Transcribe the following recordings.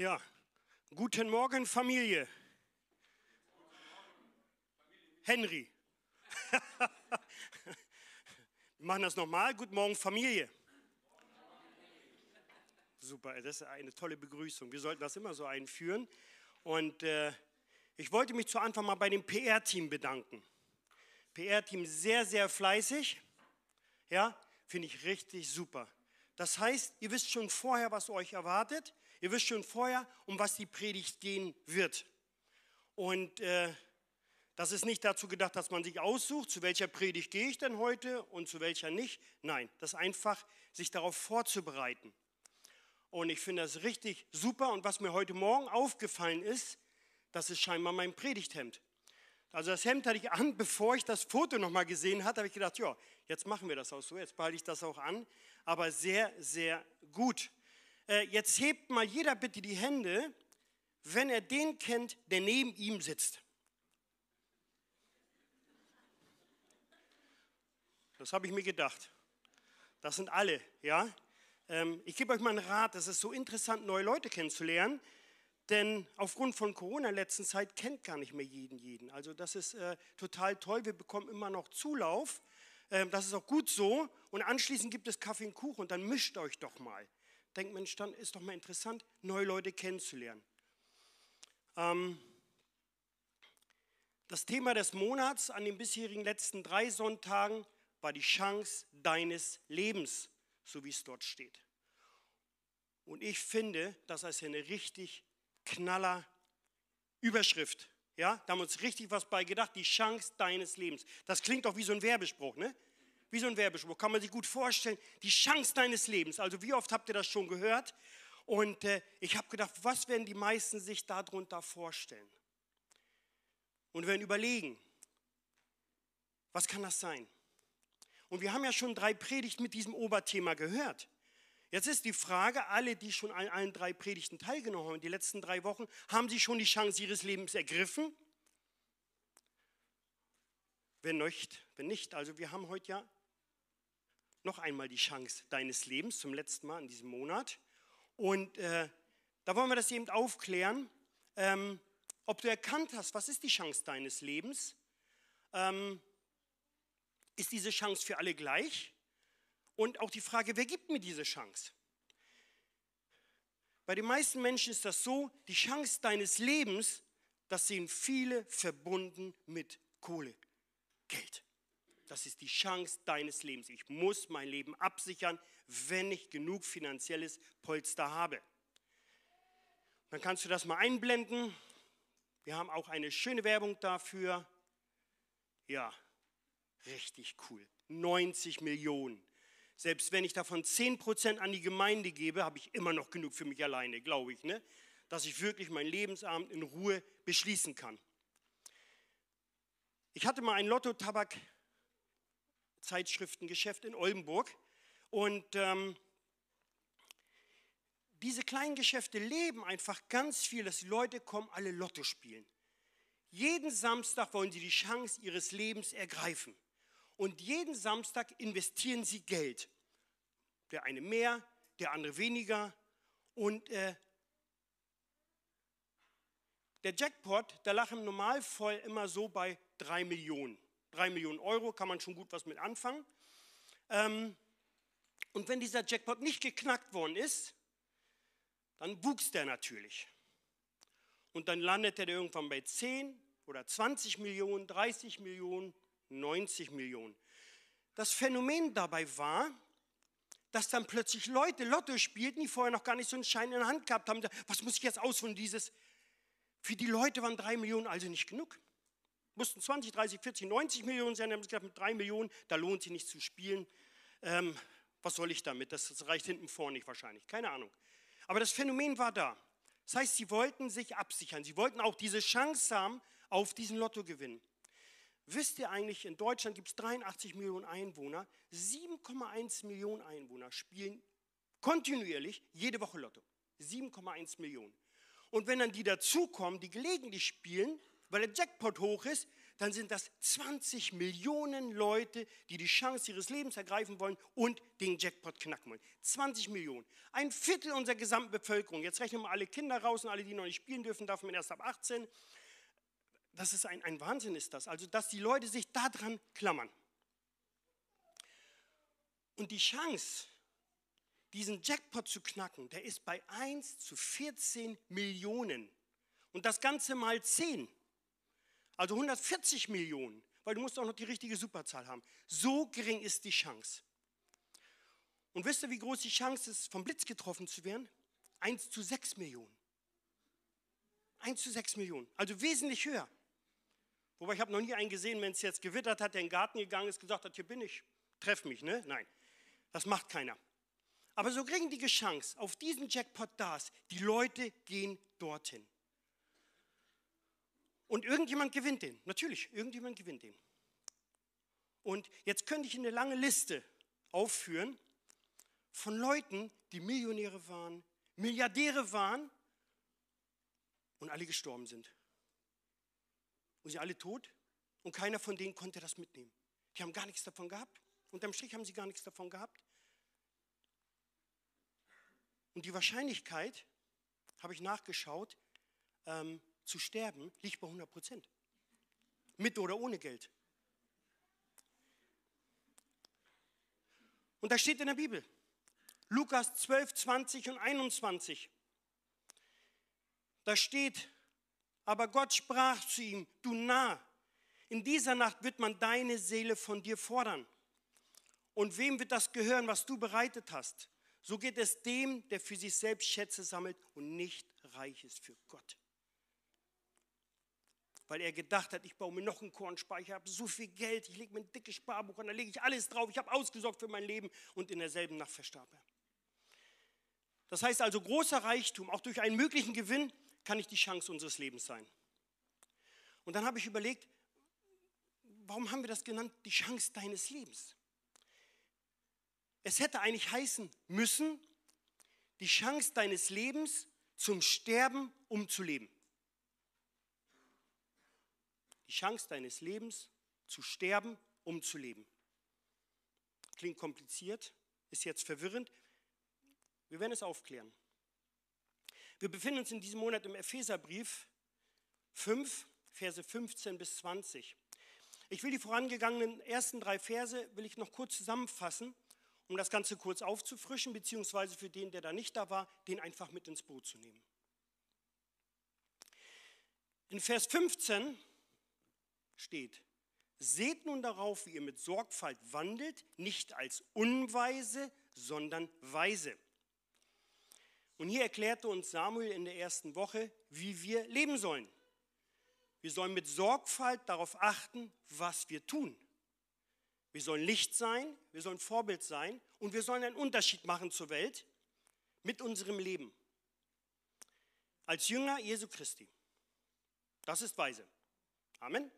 Ja, guten Morgen Familie. Henry. Wir machen das nochmal. Guten Morgen Familie. Super, das ist eine tolle Begrüßung. Wir sollten das immer so einführen. Und äh, ich wollte mich zu Anfang mal bei dem PR-Team bedanken. PR-Team sehr, sehr fleißig. Ja, finde ich richtig super. Das heißt, ihr wisst schon vorher, was euch erwartet. Ihr wisst schon vorher, um was die Predigt gehen wird. Und äh, das ist nicht dazu gedacht, dass man sich aussucht, zu welcher Predigt gehe ich denn heute und zu welcher nicht. Nein, das ist einfach, sich darauf vorzubereiten. Und ich finde das richtig super. Und was mir heute Morgen aufgefallen ist, das ist scheinbar mein Predigthemd. Also das Hemd hatte ich an, bevor ich das Foto nochmal gesehen hatte, habe ich gedacht, ja, jetzt machen wir das auch so, jetzt behalte ich das auch an. Aber sehr, sehr gut. Äh, jetzt hebt mal jeder bitte die Hände, wenn er den kennt, der neben ihm sitzt. Das habe ich mir gedacht. Das sind alle, ja. Ähm, ich gebe euch mal einen Rat, es ist so interessant, neue Leute kennenzulernen, denn aufgrund von Corona in der letzten Zeit kennt gar nicht mehr jeden jeden. Also das ist äh, total toll, wir bekommen immer noch Zulauf. Ähm, das ist auch gut so. Und anschließend gibt es Kaffee und Kuchen und dann mischt euch doch mal denkt, Mensch, dann ist doch mal interessant, neue Leute kennenzulernen. Ähm, das Thema des Monats an den bisherigen letzten drei Sonntagen war die Chance deines Lebens, so wie es dort steht. Und ich finde, das ist eine richtig knaller Überschrift. Ja, da haben wir uns richtig was bei gedacht, die Chance deines Lebens. Das klingt doch wie so ein Werbespruch, ne? Wie so ein Werbespruch, kann man sich gut vorstellen. Die Chance deines Lebens. Also wie oft habt ihr das schon gehört? Und äh, ich habe gedacht, was werden die meisten sich darunter vorstellen? Und werden überlegen, was kann das sein? Und wir haben ja schon drei Predigten mit diesem Oberthema gehört. Jetzt ist die Frage, alle, die schon an allen drei Predigten teilgenommen haben, die letzten drei Wochen, haben sie schon die Chance ihres Lebens ergriffen? Wenn nicht, wenn nicht, also wir haben heute ja noch einmal die Chance deines Lebens, zum letzten Mal in diesem Monat. Und äh, da wollen wir das eben aufklären, ähm, ob du erkannt hast, was ist die Chance deines Lebens? Ähm, ist diese Chance für alle gleich? Und auch die Frage, wer gibt mir diese Chance? Bei den meisten Menschen ist das so, die Chance deines Lebens, das sehen viele verbunden mit Kohle, Geld. Das ist die Chance deines Lebens. Ich muss mein Leben absichern, wenn ich genug finanzielles Polster habe. Dann kannst du das mal einblenden. Wir haben auch eine schöne Werbung dafür. Ja, richtig cool. 90 Millionen. Selbst wenn ich davon 10% an die Gemeinde gebe, habe ich immer noch genug für mich alleine, glaube ich, ne? dass ich wirklich mein Lebensabend in Ruhe beschließen kann. Ich hatte mal ein Lotto-Tabak Zeitschriftengeschäft in Oldenburg. Und ähm, diese kleinen Geschäfte leben einfach ganz viel, dass die Leute kommen, alle Lotto spielen. Jeden Samstag wollen sie die Chance ihres Lebens ergreifen. Und jeden Samstag investieren sie Geld. Der eine mehr, der andere weniger. Und äh, der Jackpot, der lag im Normalfall immer so bei drei Millionen. 3 Millionen Euro kann man schon gut was mit anfangen. Ähm, und wenn dieser Jackpot nicht geknackt worden ist, dann wuchs der natürlich. Und dann landete der irgendwann bei 10 oder 20 Millionen, 30 Millionen, 90 Millionen. Das Phänomen dabei war, dass dann plötzlich Leute Lotto spielten, die vorher noch gar nicht so einen Schein in der Hand gehabt haben. Was muss ich jetzt ausholen? Dieses, für die Leute waren 3 Millionen also nicht genug mussten 20, 30, 40, 90 Millionen sein. Haben sie gesagt, mit 3 Millionen, da lohnt sich nicht zu spielen. Ähm, was soll ich damit? Das, das reicht hinten vorne nicht wahrscheinlich. Keine Ahnung. Aber das Phänomen war da. Das heißt, sie wollten sich absichern. Sie wollten auch diese Chance haben auf diesen Lottogewinn. Wisst ihr eigentlich, in Deutschland gibt es 83 Millionen Einwohner. 7,1 Millionen Einwohner spielen kontinuierlich jede Woche Lotto. 7,1 Millionen. Und wenn dann die dazukommen, die gelegentlich spielen, weil der Jackpot hoch ist, dann sind das 20 Millionen Leute, die die Chance ihres Lebens ergreifen wollen und den Jackpot knacken wollen. 20 Millionen. Ein Viertel unserer gesamten Bevölkerung. Jetzt rechnen wir alle Kinder raus und alle, die noch nicht spielen dürfen, darf man erst ab 18. Das ist ein, ein Wahnsinn, ist das. Also, dass die Leute sich daran klammern. Und die Chance, diesen Jackpot zu knacken, der ist bei 1 zu 14 Millionen. Und das Ganze mal 10. Also 140 Millionen, weil du musst auch noch die richtige Superzahl haben. So gering ist die Chance. Und wisst ihr, wie groß die Chance ist, vom Blitz getroffen zu werden? 1 zu 6 Millionen. 1 zu 6 Millionen, also wesentlich höher. Wobei ich habe noch nie einen gesehen, wenn es jetzt gewittert hat, der in den Garten gegangen ist, gesagt hat, hier bin ich, treff mich, ne? Nein, das macht keiner. Aber so gering die Chance auf diesen Jackpot da ist, die Leute gehen dorthin. Und irgendjemand gewinnt den. Natürlich, irgendjemand gewinnt den. Und jetzt könnte ich eine lange Liste aufführen von Leuten, die Millionäre waren, Milliardäre waren und alle gestorben sind. Und sie alle tot und keiner von denen konnte das mitnehmen. Die haben gar nichts davon gehabt. Unterm Strich haben sie gar nichts davon gehabt. Und die Wahrscheinlichkeit, habe ich nachgeschaut, ähm, zu sterben, liegt bei 100 Prozent. Mit oder ohne Geld. Und das steht in der Bibel. Lukas 12, 20 und 21. Da steht, aber Gott sprach zu ihm, du Narr, in dieser Nacht wird man deine Seele von dir fordern. Und wem wird das gehören, was du bereitet hast? So geht es dem, der für sich selbst Schätze sammelt und nicht reich ist für Gott weil er gedacht hat, ich baue mir noch einen Kornspeicher, ich habe so viel Geld, ich lege mir ein dickes Sparbuch und da lege ich alles drauf, ich habe ausgesorgt für mein Leben und in derselben Nacht verstarb er. Das heißt also, großer Reichtum, auch durch einen möglichen Gewinn, kann nicht die Chance unseres Lebens sein. Und dann habe ich überlegt, warum haben wir das genannt, die Chance deines Lebens? Es hätte eigentlich heißen müssen, die Chance deines Lebens zum Sterben, um zu leben die Chance deines Lebens zu sterben, um zu leben. Klingt kompliziert, ist jetzt verwirrend. Wir werden es aufklären. Wir befinden uns in diesem Monat im Epheserbrief 5, Verse 15 bis 20. Ich will die vorangegangenen ersten drei Verse will ich noch kurz zusammenfassen, um das Ganze kurz aufzufrischen, beziehungsweise für den, der da nicht da war, den einfach mit ins Boot zu nehmen. In Vers 15 steht, seht nun darauf, wie ihr mit Sorgfalt wandelt, nicht als Unweise, sondern weise. Und hier erklärte uns Samuel in der ersten Woche, wie wir leben sollen. Wir sollen mit Sorgfalt darauf achten, was wir tun. Wir sollen Licht sein, wir sollen Vorbild sein und wir sollen einen Unterschied machen zur Welt mit unserem Leben. Als Jünger Jesu Christi. Das ist weise. Amen.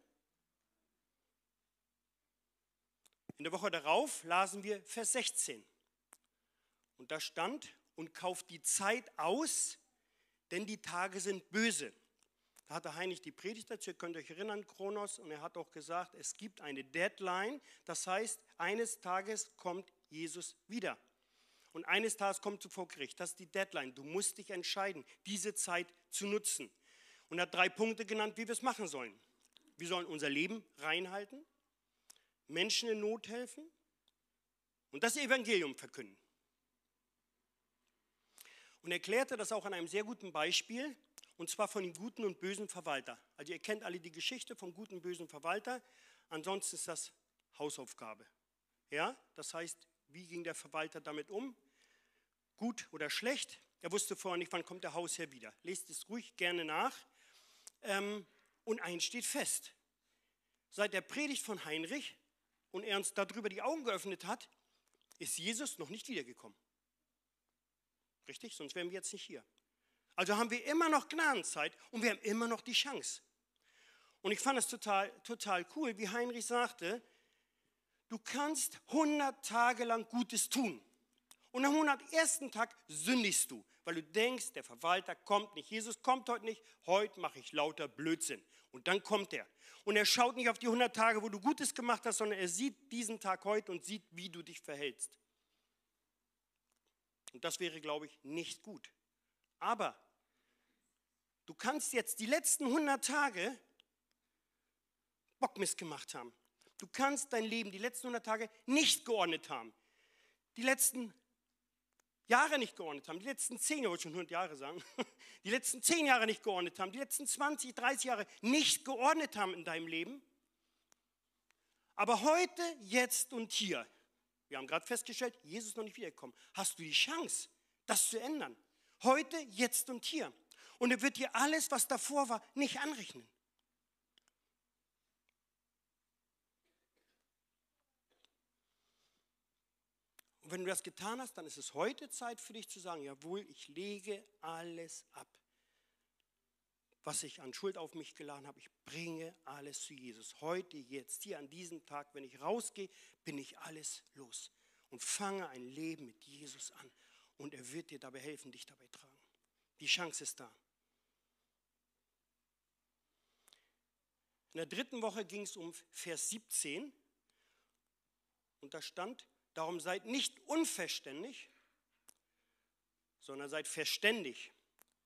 In der Woche darauf lasen wir Vers 16. Und da stand, und kauft die Zeit aus, denn die Tage sind böse. Da hatte Heinrich die Predigt dazu, ihr könnt euch erinnern, Kronos, und er hat auch gesagt, es gibt eine Deadline, das heißt, eines Tages kommt Jesus wieder. Und eines Tages kommt du vor Gericht. Das ist die Deadline. Du musst dich entscheiden, diese Zeit zu nutzen. Und er hat drei Punkte genannt, wie wir es machen sollen. Wir sollen unser Leben reinhalten. Menschen in Not helfen und das Evangelium verkünden. Und er erklärte das auch an einem sehr guten Beispiel, und zwar von dem guten und bösen Verwalter. Also ihr kennt alle die Geschichte vom guten und bösen Verwalter, ansonsten ist das Hausaufgabe. Ja, das heißt, wie ging der Verwalter damit um? Gut oder schlecht? Er wusste vorher nicht, wann kommt der Hausherr wieder. Lest es ruhig gerne nach. Ähm, und eins steht fest. Seit der Predigt von Heinrich und er uns darüber die Augen geöffnet hat, ist Jesus noch nicht wiedergekommen. Richtig? Sonst wären wir jetzt nicht hier. Also haben wir immer noch Gnadenzeit und wir haben immer noch die Chance. Und ich fand es total, total cool, wie Heinrich sagte, du kannst 100 Tage lang Gutes tun. Und am 101. Tag sündigst du, weil du denkst, der Verwalter kommt nicht, Jesus kommt heute nicht, heute mache ich lauter Blödsinn. Und dann kommt er. Und er schaut nicht auf die 100 Tage, wo du Gutes gemacht hast, sondern er sieht diesen Tag heute und sieht, wie du dich verhältst. Und das wäre, glaube ich, nicht gut. Aber du kannst jetzt die letzten 100 Tage Bockmist gemacht haben. Du kannst dein Leben die letzten 100 Tage nicht geordnet haben. Die letzten Jahre nicht geordnet haben, die letzten zehn Jahre, ich schon 100 Jahre sagen, die letzten zehn Jahre nicht geordnet haben, die letzten 20, 30 Jahre nicht geordnet haben in deinem Leben. Aber heute, jetzt und hier, wir haben gerade festgestellt, Jesus ist noch nicht wiedergekommen, hast du die Chance, das zu ändern. Heute, jetzt und hier. Und er wird dir alles, was davor war, nicht anrechnen. Wenn du das getan hast, dann ist es heute Zeit für dich zu sagen, jawohl, ich lege alles ab. Was ich an Schuld auf mich geladen habe, ich bringe alles zu Jesus. Heute, jetzt, hier an diesem Tag, wenn ich rausgehe, bin ich alles los und fange ein Leben mit Jesus an. Und er wird dir dabei helfen, dich dabei tragen. Die Chance ist da. In der dritten Woche ging es um Vers 17 und da stand, Darum seid nicht unverständig, sondern seid verständig,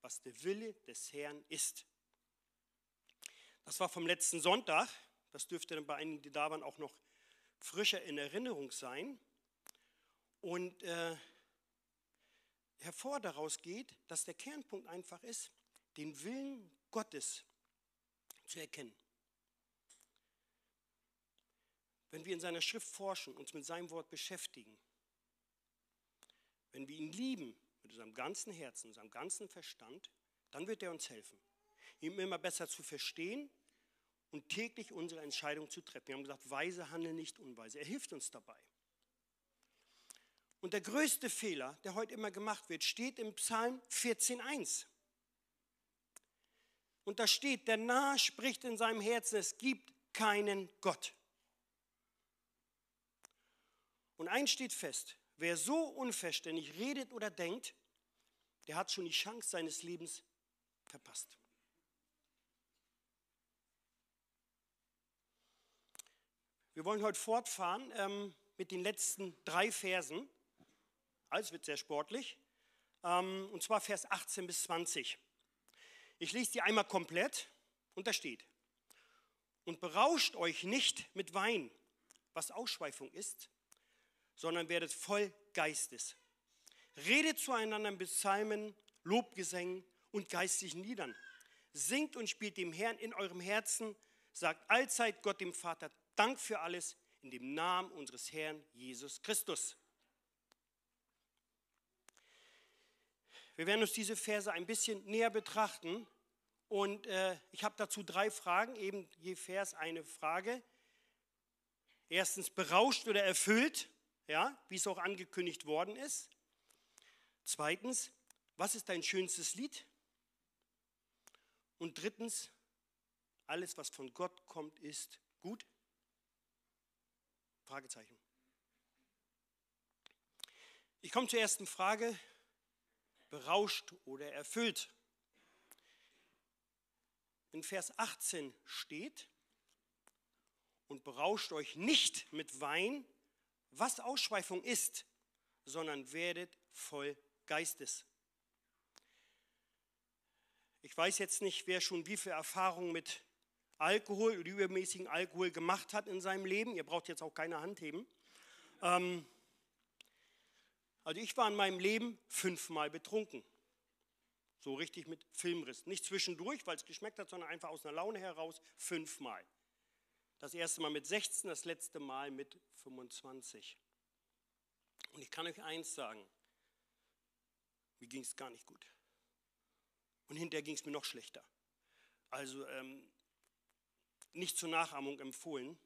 was der Wille des Herrn ist. Das war vom letzten Sonntag. Das dürfte dann bei einigen, die da waren, auch noch frischer in Erinnerung sein. Und äh, hervor daraus geht, dass der Kernpunkt einfach ist, den Willen Gottes zu erkennen. Wenn wir in seiner Schrift forschen, uns mit seinem Wort beschäftigen, wenn wir ihn lieben mit unserem ganzen Herzen, unserem ganzen Verstand, dann wird er uns helfen, ihm immer besser zu verstehen und täglich unsere Entscheidung zu treffen. Wir haben gesagt, weise handeln nicht unweise. Er hilft uns dabei. Und der größte Fehler, der heute immer gemacht wird, steht im Psalm 14.1. Und da steht, der Narr spricht in seinem Herzen, es gibt keinen Gott. Und eins steht fest, wer so unverständlich redet oder denkt, der hat schon die Chance seines Lebens verpasst. Wir wollen heute fortfahren ähm, mit den letzten drei Versen. Alles wird sehr sportlich. Ähm, und zwar Vers 18 bis 20. Ich lese die einmal komplett und da steht, und berauscht euch nicht mit Wein, was Ausschweifung ist, sondern werdet voll Geistes. Redet zueinander mit Psalmen, Lobgesängen und geistlichen Liedern. Singt und spielt dem Herrn in eurem Herzen, sagt allzeit Gott dem Vater Dank für alles in dem Namen unseres Herrn Jesus Christus. Wir werden uns diese Verse ein bisschen näher betrachten und äh, ich habe dazu drei Fragen, eben je Vers eine Frage. Erstens, berauscht oder erfüllt? Ja, wie es auch angekündigt worden ist. Zweitens, was ist dein schönstes Lied? Und drittens, alles, was von Gott kommt, ist gut? Fragezeichen. Ich komme zur ersten Frage, berauscht oder erfüllt. In Vers 18 steht, und berauscht euch nicht mit Wein, was Ausschweifung ist, sondern werdet voll Geistes. Ich weiß jetzt nicht, wer schon wie viel Erfahrung mit Alkohol oder übermäßigen Alkohol gemacht hat in seinem Leben. Ihr braucht jetzt auch keine Hand heben. Ähm, also ich war in meinem Leben fünfmal betrunken. So richtig mit Filmriss. Nicht zwischendurch, weil es geschmeckt hat, sondern einfach aus einer Laune heraus fünfmal. Das erste Mal mit 16, das letzte Mal mit 25. Und ich kann euch eins sagen, mir ging es gar nicht gut. Und hinterher ging es mir noch schlechter. Also ähm, nicht zur Nachahmung empfohlen.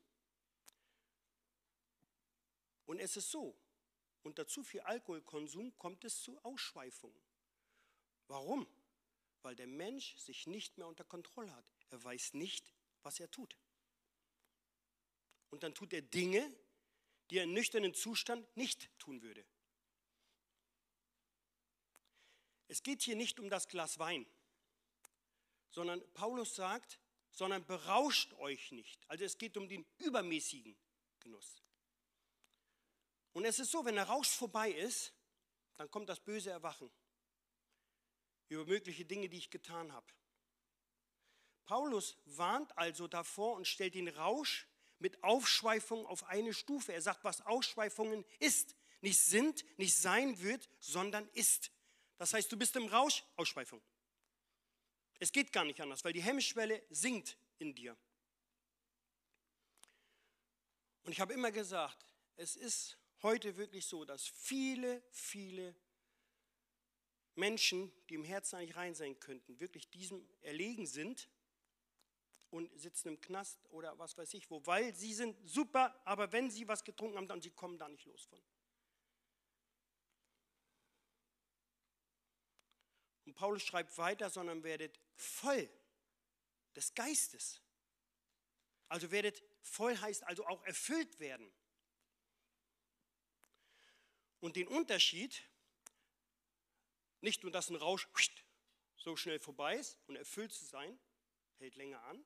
Und es ist so, unter zu viel Alkoholkonsum kommt es zu Ausschweifungen. Warum? weil der Mensch sich nicht mehr unter Kontrolle hat. Er weiß nicht, was er tut. Und dann tut er Dinge, die er im nüchternen Zustand nicht tun würde. Es geht hier nicht um das Glas Wein, sondern Paulus sagt, sondern berauscht euch nicht. Also es geht um den übermäßigen Genuss. Und es ist so, wenn der Rausch vorbei ist, dann kommt das böse Erwachen über mögliche Dinge, die ich getan habe. Paulus warnt also davor und stellt den Rausch mit Aufschweifung auf eine Stufe. Er sagt, was Ausschweifungen ist. Nicht sind, nicht sein wird, sondern ist. Das heißt, du bist im Rausch, Ausschweifung. Es geht gar nicht anders, weil die Hemmschwelle sinkt in dir. Und ich habe immer gesagt, es ist heute wirklich so, dass viele, viele Menschen, die im Herzen eigentlich rein sein könnten, wirklich diesem erlegen sind und sitzen im Knast oder was weiß ich wo, weil sie sind super, aber wenn sie was getrunken haben, dann sie kommen da nicht los von. Und Paulus schreibt weiter, sondern werdet voll des Geistes. Also werdet voll heißt also auch erfüllt werden. Und den Unterschied, nicht nur, dass ein Rausch so schnell vorbei ist und erfüllt zu sein, hält länger an,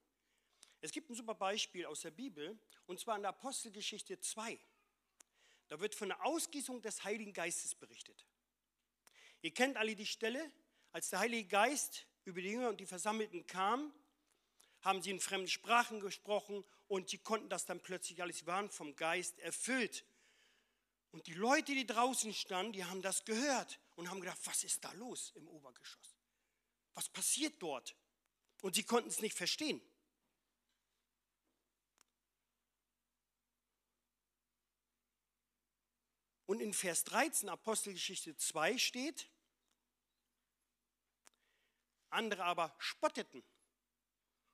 es gibt ein super Beispiel aus der Bibel, und zwar in der Apostelgeschichte 2. Da wird von der Ausgießung des Heiligen Geistes berichtet. Ihr kennt alle die Stelle, als der Heilige Geist über die Jünger und die Versammelten kam, haben sie in fremden Sprachen gesprochen und sie konnten das dann plötzlich alles, sie waren vom Geist erfüllt. Und die Leute, die draußen standen, die haben das gehört und haben gedacht, was ist da los im Obergeschoss? Was passiert dort? Und sie konnten es nicht verstehen. Und in Vers 13 Apostelgeschichte 2 steht, andere aber spotteten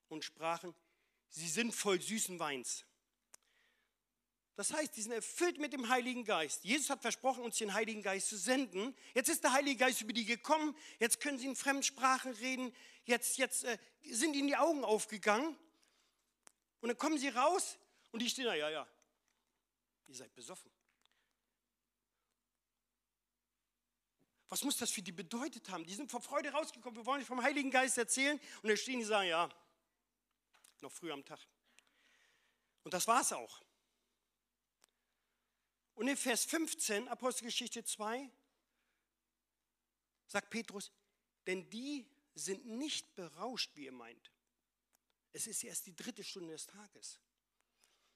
und sprachen, sie sind voll süßen Weins. Das heißt, die sind erfüllt mit dem Heiligen Geist. Jesus hat versprochen, uns den Heiligen Geist zu senden. Jetzt ist der Heilige Geist über die gekommen. Jetzt können sie in Fremdsprachen reden. Jetzt, jetzt äh, sind ihnen die Augen aufgegangen. Und dann kommen sie raus und die stehen da, ja, ja, ihr seid besoffen. Was muss das für die bedeutet haben? Die sind vor Freude rausgekommen, wir wollen vom Heiligen Geist erzählen. Und da stehen die sagen, ja, noch früh am Tag. Und das war es auch. Und in Vers 15, Apostelgeschichte 2, sagt Petrus, denn die sind nicht berauscht, wie ihr meint. Es ist erst die dritte Stunde des Tages.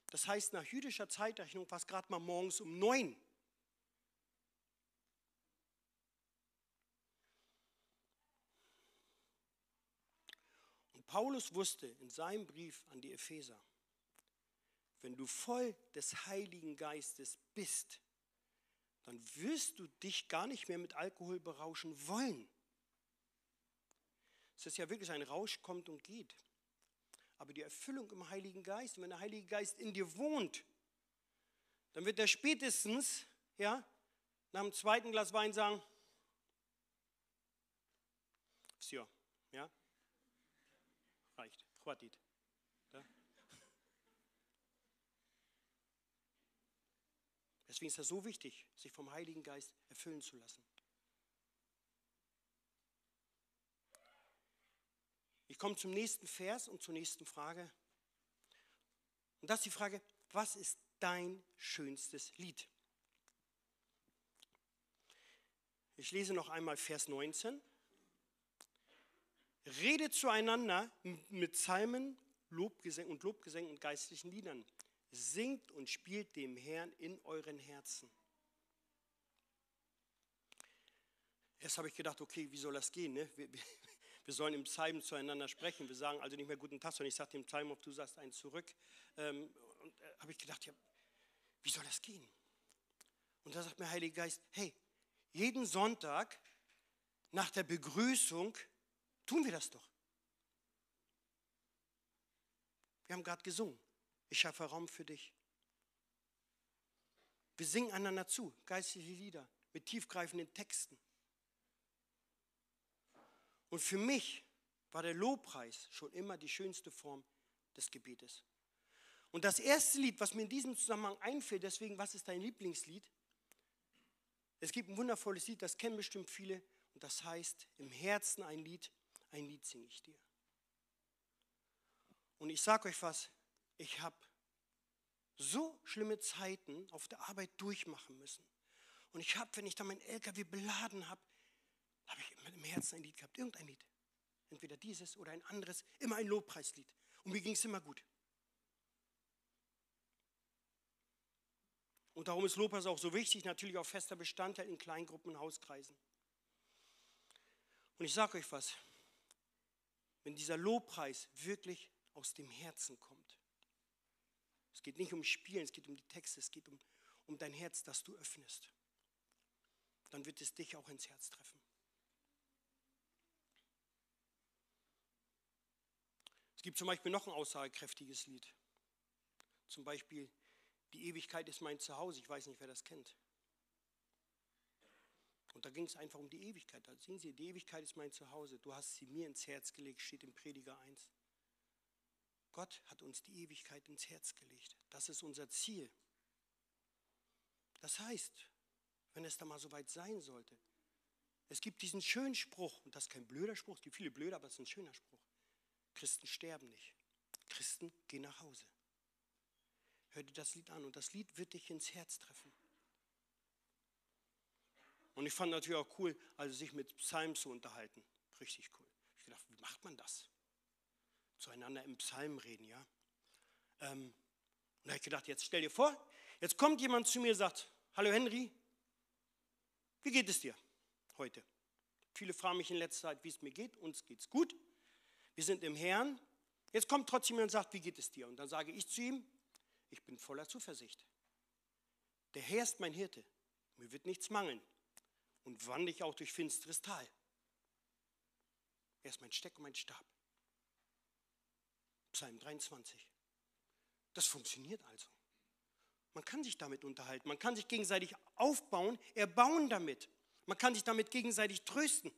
Das heißt, nach jüdischer Zeitrechnung war es gerade mal morgens um neun. Paulus wusste in seinem Brief an die Epheser, wenn du voll des Heiligen Geistes bist, dann wirst du dich gar nicht mehr mit Alkohol berauschen wollen. Es ist ja wirklich ein Rausch kommt und geht. Aber die Erfüllung im Heiligen Geist, wenn der Heilige Geist in dir wohnt, dann wird er spätestens, ja, nach dem zweiten Glas Wein sagen, ja, ja, Chwatit. Deswegen ist es so wichtig, sich vom Heiligen Geist erfüllen zu lassen. Ich komme zum nächsten Vers und zur nächsten Frage. Und das ist die Frage, was ist dein schönstes Lied? Ich lese noch einmal Vers 19. Redet zueinander mit Psalmen Lobgesängen und Lobgesängen und geistlichen Liedern. Singt und spielt dem Herrn in euren Herzen. Erst habe ich gedacht, okay, wie soll das gehen? Ne? Wir, wir, sollen im Psalm zueinander sprechen. Wir sagen also nicht mehr guten Tag, sondern ich sage dem Psalm auf, du sagst einen zurück. Ähm, und äh, habe ich gedacht, ja, wie soll das gehen? Und da sagt mir Heiliger Geist, hey, jeden Sonntag nach der Begrüßung Tun wir das doch. Wir haben gerade gesungen. Ich schaffe Raum für dich. Wir singen einander zu, geistliche Lieder mit tiefgreifenden Texten. Und für mich war der Lobpreis schon immer die schönste Form des Gebetes. Und das erste Lied, was mir in diesem Zusammenhang einfällt, deswegen, was ist dein Lieblingslied? Es gibt ein wundervolles Lied, das kennen bestimmt viele, und das heißt, im Herzen ein Lied, ein Lied singe ich dir. Und ich sage euch was, ich habe so schlimme Zeiten auf der Arbeit durchmachen müssen. Und ich habe, wenn ich da meinen LKW beladen habe, habe ich immer im Herzen ein Lied gehabt, irgendein Lied. Entweder dieses oder ein anderes, immer ein Lobpreislied. Und mir ging es immer gut. Und darum ist Lobpreis auch so wichtig, natürlich auch fester Bestandteil in Kleingruppen und Hauskreisen. Und ich sage euch was, wenn dieser Lobpreis wirklich aus dem Herzen kommt, es geht nicht um Spielen, es geht um die Texte, es geht um, um dein Herz, das du öffnest, dann wird es dich auch ins Herz treffen. Es gibt zum Beispiel noch ein aussagekräftiges Lied. Zum Beispiel Die Ewigkeit ist mein Zuhause. Ich weiß nicht, wer das kennt. Und da ging es einfach um die Ewigkeit. Da sehen Sie, die Ewigkeit ist mein Zuhause. Du hast sie mir ins Herz gelegt, steht im Prediger 1. Gott hat uns die Ewigkeit ins Herz gelegt. Das ist unser Ziel. Das heißt, wenn es da mal so weit sein sollte, es gibt diesen schönen Spruch, und das ist kein blöder Spruch, es gibt viele blöde, aber es ist ein schöner Spruch. Christen sterben nicht. Christen gehen nach Hause. Hör dir das Lied an und das Lied wird dich ins Herz treffen. Und ich fand natürlich auch cool, also sich mit Psalmen zu unterhalten. Richtig cool. Ich gedacht, wie macht man das? Zueinander im Psalm reden, ja? Ähm, und da habe ich gedacht, jetzt stell dir vor, jetzt kommt jemand zu mir und sagt, hallo Henry, wie geht es dir heute? Viele fragen mich in letzter Zeit, wie es mir geht. Uns geht es gut. Wir sind im Herrn. Jetzt kommt trotzdem jemand und sagt, wie geht es dir? Und dann sage ich zu ihm, ich bin voller Zuversicht. Der Herr ist mein Hirte. Mir wird nichts mangeln und wandle ich auch durch finsteres Tal. Er ist mein Steck und mein Stab. Psalm 23. Das funktioniert also. Man kann sich damit unterhalten, man kann sich gegenseitig aufbauen, erbauen damit. Man kann sich damit gegenseitig trösten.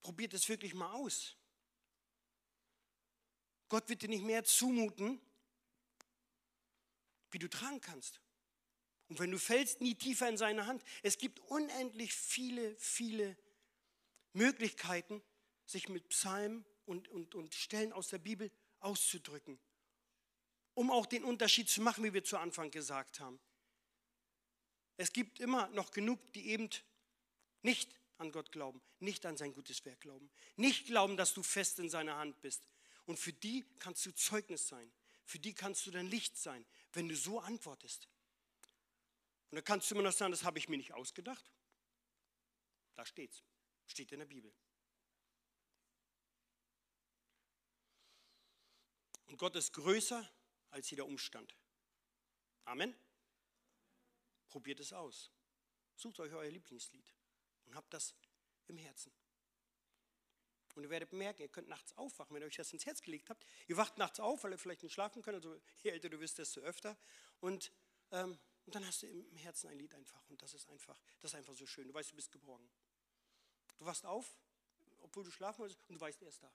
Probiert es wirklich mal aus. Gott wird dir nicht mehr zumuten, wie du tragen kannst. Und wenn du fällst, nie tiefer in seine Hand. Es gibt unendlich viele, viele Möglichkeiten, sich mit Psalmen und, und, und Stellen aus der Bibel auszudrücken, um auch den Unterschied zu machen, wie wir zu Anfang gesagt haben. Es gibt immer noch genug, die eben nicht an Gott glauben, nicht an sein gutes Werk glauben, nicht glauben, dass du fest in seiner Hand bist. Und für die kannst du Zeugnis sein, für die kannst du dein Licht sein, wenn du so antwortest. Und da kannst du immer noch sagen, das habe ich mir nicht ausgedacht. Da steht's. Steht in der Bibel. Und Gott ist größer als jeder Umstand. Amen. Probiert es aus. Sucht euch euer Lieblingslied und habt das im Herzen. Und ihr werdet merken, ihr könnt nachts aufwachen, wenn ihr euch das ins Herz gelegt habt. Ihr wacht nachts auf, weil ihr vielleicht nicht schlafen könnt. Also je älter du wirst, desto öfter. Und ähm, und dann hast du im Herzen ein Lied einfach. Und das ist einfach, das ist einfach so schön. Du weißt, du bist geborgen. Du wachst auf, obwohl du schlafen wolltest, und du weißt, er ist da.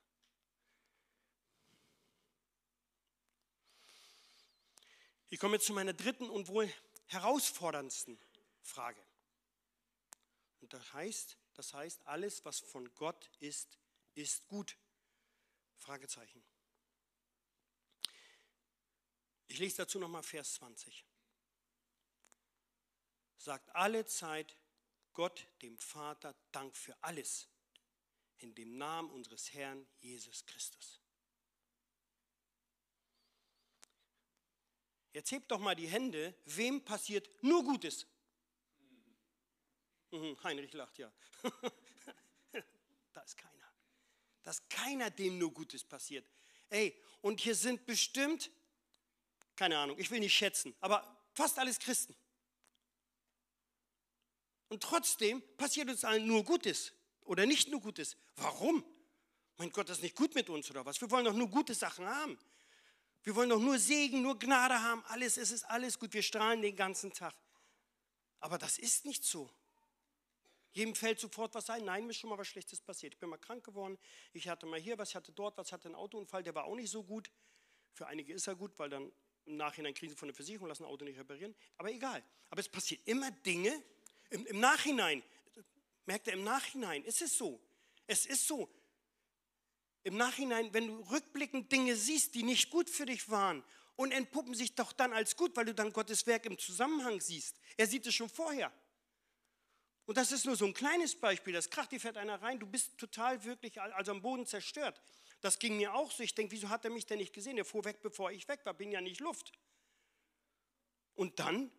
Ich komme jetzt zu meiner dritten und wohl herausforderndsten Frage. Und das heißt, das heißt, alles, was von Gott ist, ist gut. Fragezeichen. Ich lese dazu nochmal Vers 20 sagt alle Zeit Gott, dem Vater, Dank für alles in dem Namen unseres Herrn Jesus Christus. Jetzt hebt doch mal die Hände, wem passiert nur Gutes? Mhm, Heinrich lacht, ja. da ist keiner. Da ist keiner, dem nur Gutes passiert. Ey, und hier sind bestimmt, keine Ahnung, ich will nicht schätzen, aber fast alles Christen. Und trotzdem passiert uns allen nur Gutes oder nicht nur Gutes. Warum? Mein Gott, das ist nicht gut mit uns oder was? Wir wollen doch nur gute Sachen haben. Wir wollen doch nur Segen, nur Gnade haben. Alles, es ist alles gut. Wir strahlen den ganzen Tag. Aber das ist nicht so. Jedem fällt sofort was ein. Nein, mir ist schon mal was Schlechtes passiert. Ich bin mal krank geworden. Ich hatte mal hier was, ich hatte dort was, hatte einen Autounfall, der war auch nicht so gut. Für einige ist er gut, weil dann im Nachhinein kriegen sie von der Versicherung, lassen ein Auto nicht reparieren. Aber egal. Aber es passiert immer Dinge im, im Nachhinein. Merkt er, im Nachhinein ist es so. Es ist so. Im Nachhinein, wenn du rückblickend Dinge siehst, die nicht gut für dich waren und entpuppen sich doch dann als gut, weil du dann Gottes Werk im Zusammenhang siehst. Er sieht es schon vorher. Und das ist nur so ein kleines Beispiel. Das kracht, die fährt einer rein, du bist total wirklich, also am Boden zerstört. Das ging mir auch so. Ich denke, wieso hat er mich denn nicht gesehen? Er fuhr weg, bevor ich weg war, bin ja nicht Luft. Und dann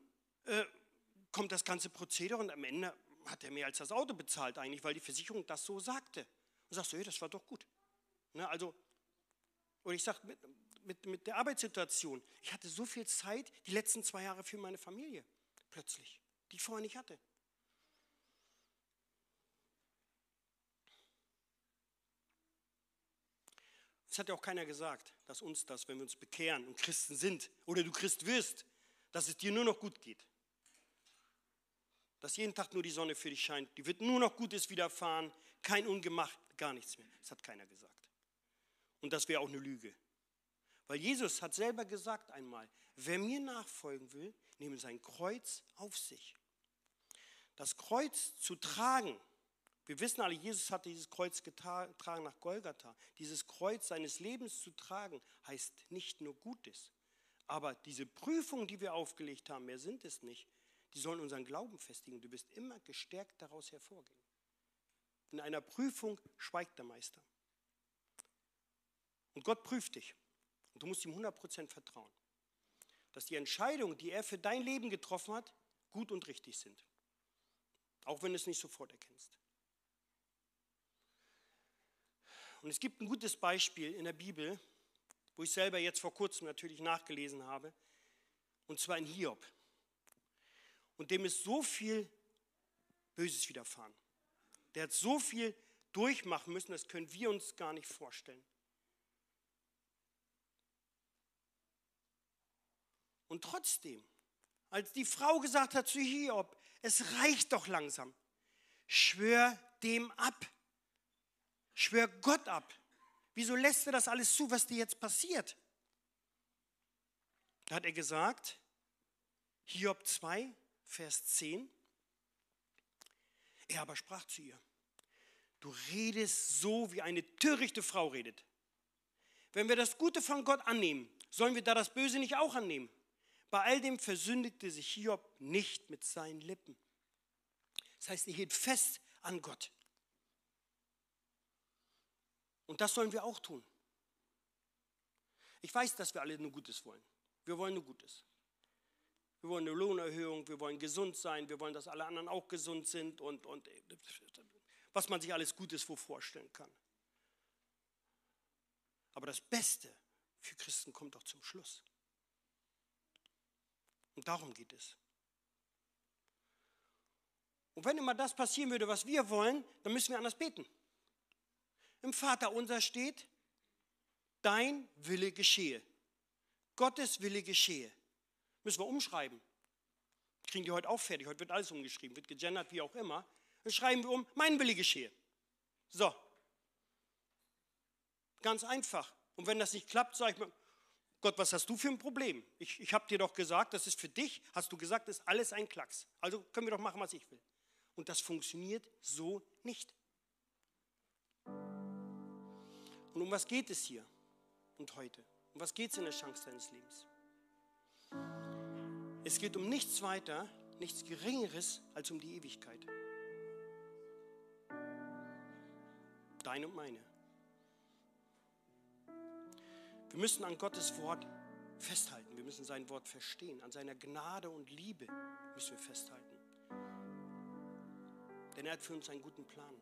äh, kommt das ganze Prozedere und am Ende hat er mehr als das Auto bezahlt eigentlich, weil die Versicherung das so sagte. Und sagst du, hey, das war doch gut. Ne, also, und ich sage, mit, mit, mit der Arbeitssituation, ich hatte so viel Zeit, die letzten zwei Jahre für meine Familie, plötzlich, die ich vorher nicht hatte. Es hat ja auch keiner gesagt, dass uns das, wenn wir uns bekehren und Christen sind oder du Christ wirst, dass es dir nur noch gut geht. Dass jeden Tag nur die Sonne für dich scheint, die wird nur noch Gutes widerfahren, kein Ungemach, gar nichts mehr. Das hat keiner gesagt. Und das wäre auch eine Lüge. Weil Jesus hat selber gesagt einmal, wer mir nachfolgen will, nehme sein Kreuz auf sich. Das Kreuz zu tragen, wir wissen alle, Jesus hat dieses Kreuz getragen nach Golgatha. Dieses Kreuz seines Lebens zu tragen, heißt nicht nur Gutes. Aber diese Prüfungen, die wir aufgelegt haben, mehr sind es nicht, die sollen unseren Glauben festigen. Du wirst immer gestärkt daraus hervorgehen. In einer Prüfung schweigt der Meister. Und Gott prüft dich. Und du musst ihm 100% vertrauen. Dass die Entscheidungen, die er für dein Leben getroffen hat, gut und richtig sind. Auch wenn du es nicht sofort erkennst. Und es gibt ein gutes Beispiel in der Bibel, wo ich selber jetzt vor kurzem natürlich nachgelesen habe, und zwar in Hiob. Und dem ist so viel Böses widerfahren. Der hat so viel durchmachen müssen, das können wir uns gar nicht vorstellen. Und trotzdem, als die Frau gesagt hat zu Hiob, es reicht doch langsam, schwör dem ab. Schwör Gott ab. Wieso lässt du das alles zu, was dir jetzt passiert? Da hat er gesagt, Hiob 2, Vers 10, er aber sprach zu ihr, du redest so, wie eine törichte Frau redet. Wenn wir das Gute von Gott annehmen, sollen wir da das Böse nicht auch annehmen? Bei all dem versündigte sich Hiob nicht mit seinen Lippen. Das heißt, er hielt fest an Gott. Und das sollen wir auch tun. Ich weiß, dass wir alle nur Gutes wollen. Wir wollen nur Gutes. Wir wollen eine Lohnerhöhung, wir wollen gesund sein, wir wollen, dass alle anderen auch gesund sind und, und was man sich alles Gutes vorstellen kann. Aber das Beste für Christen kommt doch zum Schluss. Und darum geht es. Und wenn immer das passieren würde, was wir wollen, dann müssen wir anders beten. Im Vater unser steht, dein Wille geschehe. Gottes Wille geschehe. Müssen wir umschreiben. Kriegen die heute auch fertig. Heute wird alles umgeschrieben, wird gegendert, wie auch immer. Dann schreiben wir um, mein Wille geschehe. So. Ganz einfach. Und wenn das nicht klappt, sage ich mir, Gott, was hast du für ein Problem? Ich, ich habe dir doch gesagt, das ist für dich, hast du gesagt, das ist alles ein Klacks. Also können wir doch machen, was ich will. Und das funktioniert so nicht. Und um was geht es hier und heute? Um was geht es in der Chance deines Lebens? Es geht um nichts weiter, nichts Geringeres als um die Ewigkeit. Deine und meine. Wir müssen an Gottes Wort festhalten. Wir müssen sein Wort verstehen. An seiner Gnade und Liebe müssen wir festhalten. Denn er hat für uns einen guten Plan.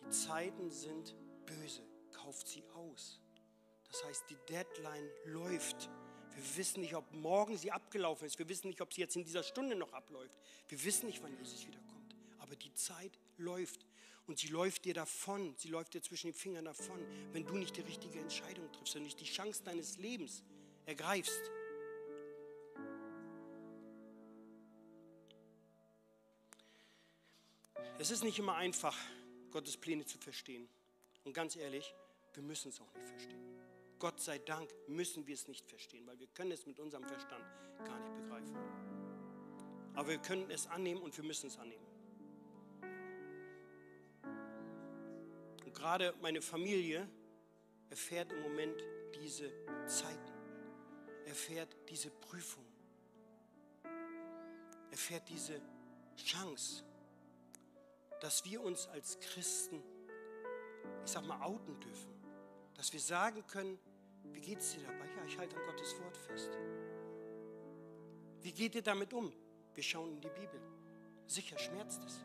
Die Zeiten sind böse. Kauft sie aus. Das heißt, die Deadline läuft. Wir wissen nicht, ob morgen sie abgelaufen ist. Wir wissen nicht, ob sie jetzt in dieser Stunde noch abläuft. Wir wissen nicht, wann Jesus wiederkommt. Aber die Zeit läuft und sie läuft dir davon, sie läuft dir zwischen den Fingern davon, wenn du nicht die richtige Entscheidung triffst und nicht die Chance deines Lebens ergreifst. Es ist nicht immer einfach, Gottes Pläne zu verstehen. Und ganz ehrlich, wir müssen es auch nicht verstehen. Gott sei Dank müssen wir es nicht verstehen, weil wir können es mit unserem Verstand gar nicht begreifen. Aber wir können es annehmen und wir müssen es annehmen. Und gerade meine Familie erfährt im Moment diese Zeiten, erfährt diese Prüfung, erfährt diese Chance, dass wir uns als Christen, ich sag mal, outen dürfen. Dass wir sagen können, wie geht es dir dabei? Ja, ich halte an Gottes Wort fest. Wie geht ihr damit um? Wir schauen in die Bibel. Sicher schmerzt es.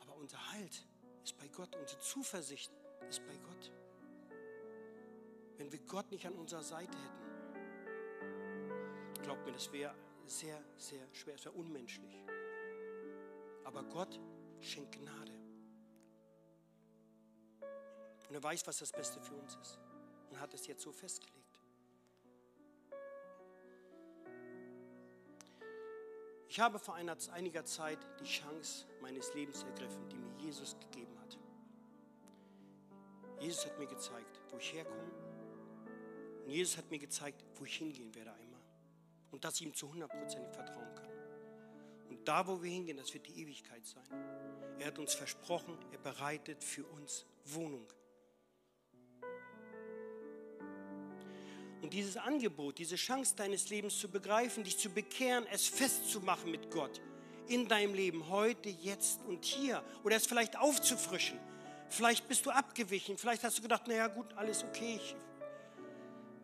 Aber unser Halt ist bei Gott, unsere Zuversicht ist bei Gott. Wenn wir Gott nicht an unserer Seite hätten, glaubt mir, das wäre sehr, sehr schwer, es wäre unmenschlich. Aber Gott schenkt Gnade. Und er weiß, was das Beste für uns ist. Und hat es jetzt so festgelegt. Ich habe vor einer, einiger Zeit die Chance meines Lebens ergriffen, die mir Jesus gegeben hat. Jesus hat mir gezeigt, wo ich herkomme. Und Jesus hat mir gezeigt, wo ich hingehen werde einmal. Und dass ich ihm zu 100% vertrauen kann. Und da, wo wir hingehen, das wird die Ewigkeit sein. Er hat uns versprochen, er bereitet für uns Wohnung. Und dieses Angebot, diese Chance deines Lebens zu begreifen, dich zu bekehren, es festzumachen mit Gott in deinem Leben, heute, jetzt und hier, oder es vielleicht aufzufrischen. Vielleicht bist du abgewichen, vielleicht hast du gedacht, naja gut, alles okay, ich,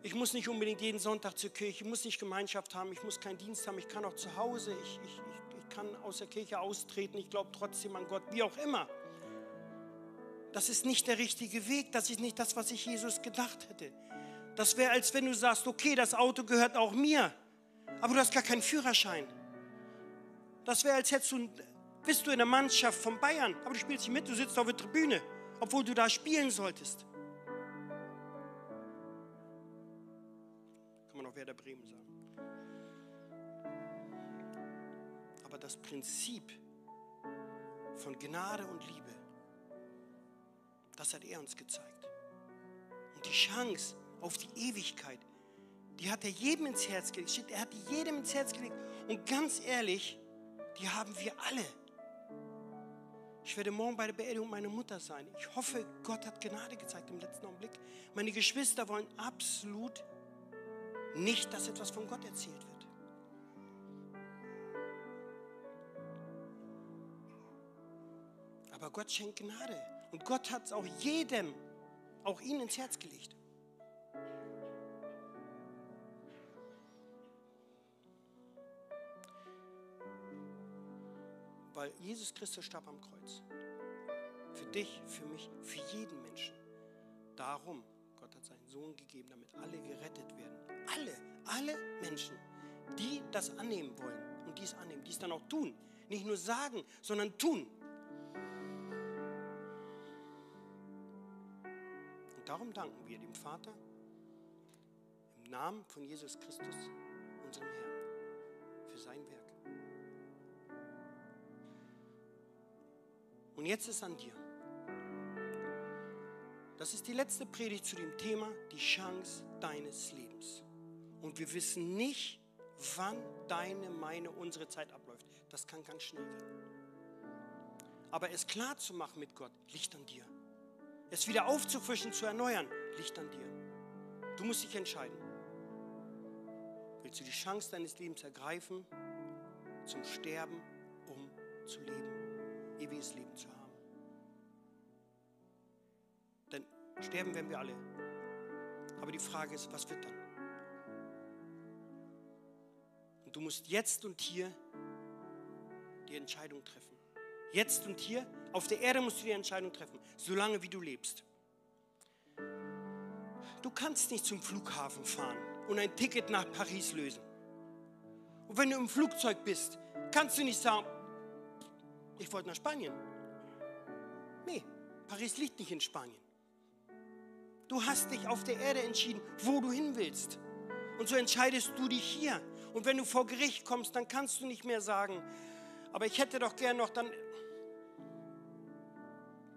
ich muss nicht unbedingt jeden Sonntag zur Kirche, ich muss nicht Gemeinschaft haben, ich muss keinen Dienst haben, ich kann auch zu Hause, ich, ich, ich kann aus der Kirche austreten, ich glaube trotzdem an Gott, wie auch immer. Das ist nicht der richtige Weg, das ist nicht das, was ich Jesus gedacht hätte. Das wäre, als wenn du sagst, okay, das Auto gehört auch mir, aber du hast gar keinen Führerschein. Das wäre, als hättest du, bist du in der Mannschaft von Bayern, aber du spielst nicht mit, du sitzt auf der Tribüne, obwohl du da spielen solltest. Kann man auch Werder Bremen sagen. Aber das Prinzip von Gnade und Liebe, das hat er uns gezeigt. Und die Chance, auf die Ewigkeit. Die hat er jedem ins Herz gelegt. Er hat die jedem ins Herz gelegt. Und ganz ehrlich, die haben wir alle. Ich werde morgen bei der Beerdigung meiner Mutter sein. Ich hoffe, Gott hat Gnade gezeigt im letzten Augenblick. Meine Geschwister wollen absolut nicht, dass etwas von Gott erzählt wird. Aber Gott schenkt Gnade. Und Gott hat es auch jedem, auch ihnen ins Herz gelegt. Weil Jesus Christus starb am Kreuz. Für dich, für mich, für jeden Menschen. Darum, Gott hat seinen Sohn gegeben, damit alle gerettet werden. Alle, alle Menschen, die das annehmen wollen und dies annehmen, dies dann auch tun. Nicht nur sagen, sondern tun. Und darum danken wir dem Vater im Namen von Jesus Christus, unserem Herrn, für sein Werk. Und jetzt ist an dir. Das ist die letzte Predigt zu dem Thema, die Chance deines Lebens. Und wir wissen nicht, wann deine, meine, unsere Zeit abläuft. Das kann ganz schnell gehen. Aber es klar zu machen mit Gott, liegt an dir. Es wieder aufzufrischen, zu erneuern, liegt an dir. Du musst dich entscheiden. Willst du die Chance deines Lebens ergreifen, zum Sterben, um zu leben? Ewiges Leben zu haben. Denn sterben werden wir alle. Aber die Frage ist, was wird dann? Und du musst jetzt und hier die Entscheidung treffen. Jetzt und hier, auf der Erde musst du die Entscheidung treffen, solange wie du lebst. Du kannst nicht zum Flughafen fahren und ein Ticket nach Paris lösen. Und wenn du im Flugzeug bist, kannst du nicht sagen, ich wollte nach Spanien. Nee, Paris liegt nicht in Spanien. Du hast dich auf der Erde entschieden, wo du hin willst. Und so entscheidest du dich hier. Und wenn du vor Gericht kommst, dann kannst du nicht mehr sagen, aber ich hätte doch gern noch, dann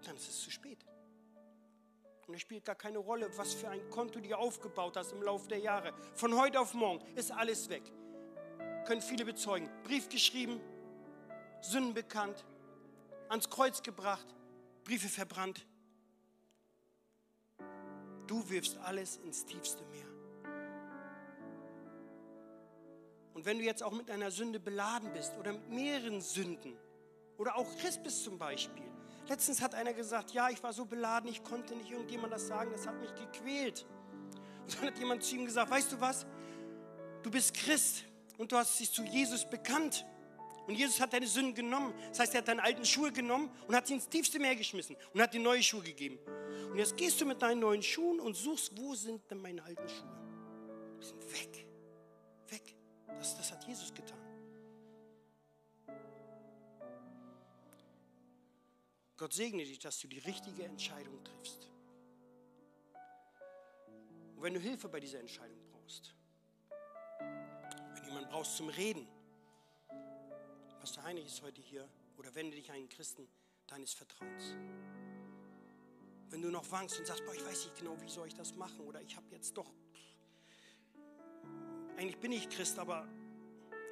dann ist es zu spät. Und es spielt gar keine Rolle, was für ein Konto du aufgebaut hast im Laufe der Jahre. Von heute auf morgen ist alles weg. Können viele bezeugen. Brief geschrieben, Sünden bekannt, ans Kreuz gebracht, Briefe verbrannt. Du wirfst alles ins tiefste Meer. Und wenn du jetzt auch mit einer Sünde beladen bist oder mit mehreren Sünden oder auch Christ bist zum Beispiel. Letztens hat einer gesagt, ja, ich war so beladen, ich konnte nicht irgendjemand das sagen, das hat mich gequält. Und dann hat jemand zu ihm gesagt, weißt du was, du bist Christ und du hast dich zu Jesus bekannt. Und Jesus hat deine Sünden genommen. Das heißt, er hat deine alten Schuhe genommen und hat sie ins tiefste Meer geschmissen und hat dir neue Schuhe gegeben. Und jetzt gehst du mit deinen neuen Schuhen und suchst, wo sind denn meine alten Schuhe? Die sind weg. Weg. Das, das hat Jesus getan. Gott segne dich, dass du die richtige Entscheidung triffst. Und wenn du Hilfe bei dieser Entscheidung brauchst, wenn jemand brauchst zum Reden, Pastor Heinrich ist heute hier oder wende dich an einen Christen deines Vertrauens. Wenn du noch wankst und sagst, boah, ich weiß nicht genau, wie soll ich das machen oder ich habe jetzt doch, eigentlich bin ich Christ, aber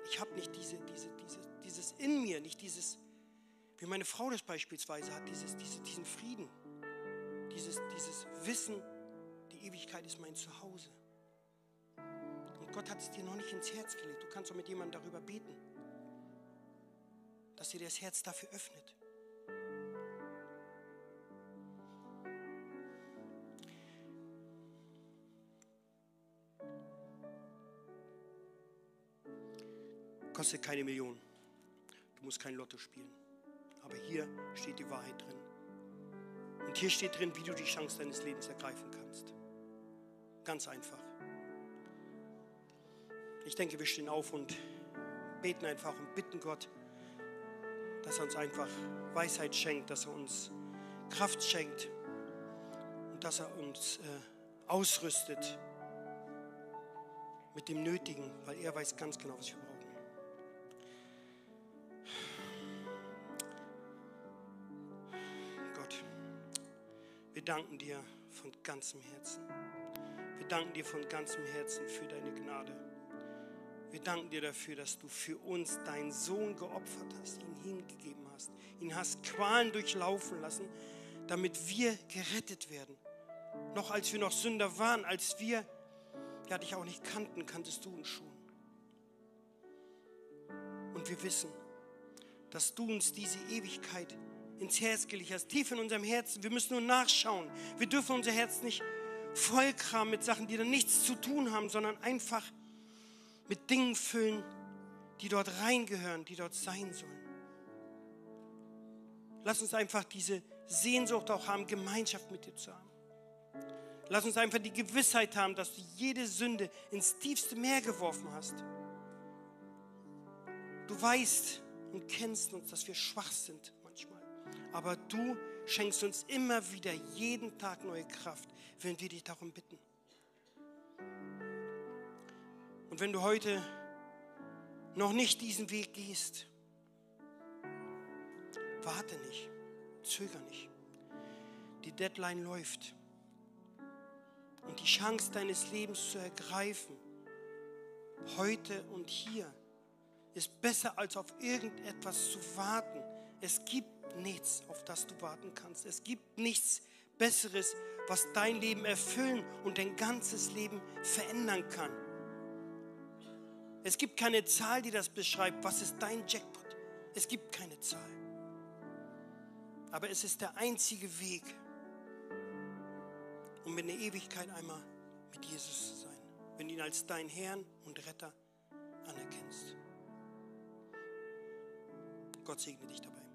ich habe nicht diese, diese, diese, dieses in mir, nicht dieses, wie meine Frau das beispielsweise hat, dieses, diese, diesen Frieden, dieses, dieses Wissen, die Ewigkeit ist mein Zuhause. Und Gott hat es dir noch nicht ins Herz gelegt. Du kannst doch mit jemandem darüber beten dass dir das Herz dafür öffnet. Kostet keine Million. Du musst kein Lotto spielen. Aber hier steht die Wahrheit drin. Und hier steht drin, wie du die Chance deines Lebens ergreifen kannst. Ganz einfach. Ich denke, wir stehen auf und beten einfach und bitten Gott, dass er uns einfach Weisheit schenkt, dass er uns Kraft schenkt und dass er uns äh, ausrüstet mit dem Nötigen, weil er weiß ganz genau, was wir brauchen. Gott, wir danken dir von ganzem Herzen. Wir danken dir von ganzem Herzen für deine Gnade. Wir danken dir dafür, dass du für uns deinen Sohn geopfert hast, ihn hingegeben hast, ihn hast Qualen durchlaufen lassen, damit wir gerettet werden. Noch als wir noch Sünder waren, als wir ja, dich auch nicht kannten, kanntest du uns schon. Und wir wissen, dass du uns diese Ewigkeit ins Herz gelegt hast, tief in unserem Herzen. Wir müssen nur nachschauen. Wir dürfen unser Herz nicht vollkramen mit Sachen, die dann nichts zu tun haben, sondern einfach mit Dingen füllen, die dort reingehören, die dort sein sollen. Lass uns einfach diese Sehnsucht auch haben, Gemeinschaft mit dir zu haben. Lass uns einfach die Gewissheit haben, dass du jede Sünde ins tiefste Meer geworfen hast. Du weißt und kennst uns, dass wir schwach sind manchmal. Aber du schenkst uns immer wieder jeden Tag neue Kraft, wenn wir dich darum bitten. Und wenn du heute noch nicht diesen Weg gehst, warte nicht, zöger nicht. Die Deadline läuft. Und die Chance deines Lebens zu ergreifen, heute und hier, ist besser als auf irgendetwas zu warten. Es gibt nichts, auf das du warten kannst. Es gibt nichts Besseres, was dein Leben erfüllen und dein ganzes Leben verändern kann. Es gibt keine Zahl, die das beschreibt. Was ist dein Jackpot? Es gibt keine Zahl. Aber es ist der einzige Weg, um in der Ewigkeit einmal mit Jesus zu sein, wenn du ihn als dein Herrn und Retter anerkennst. Gott segne dich dabei.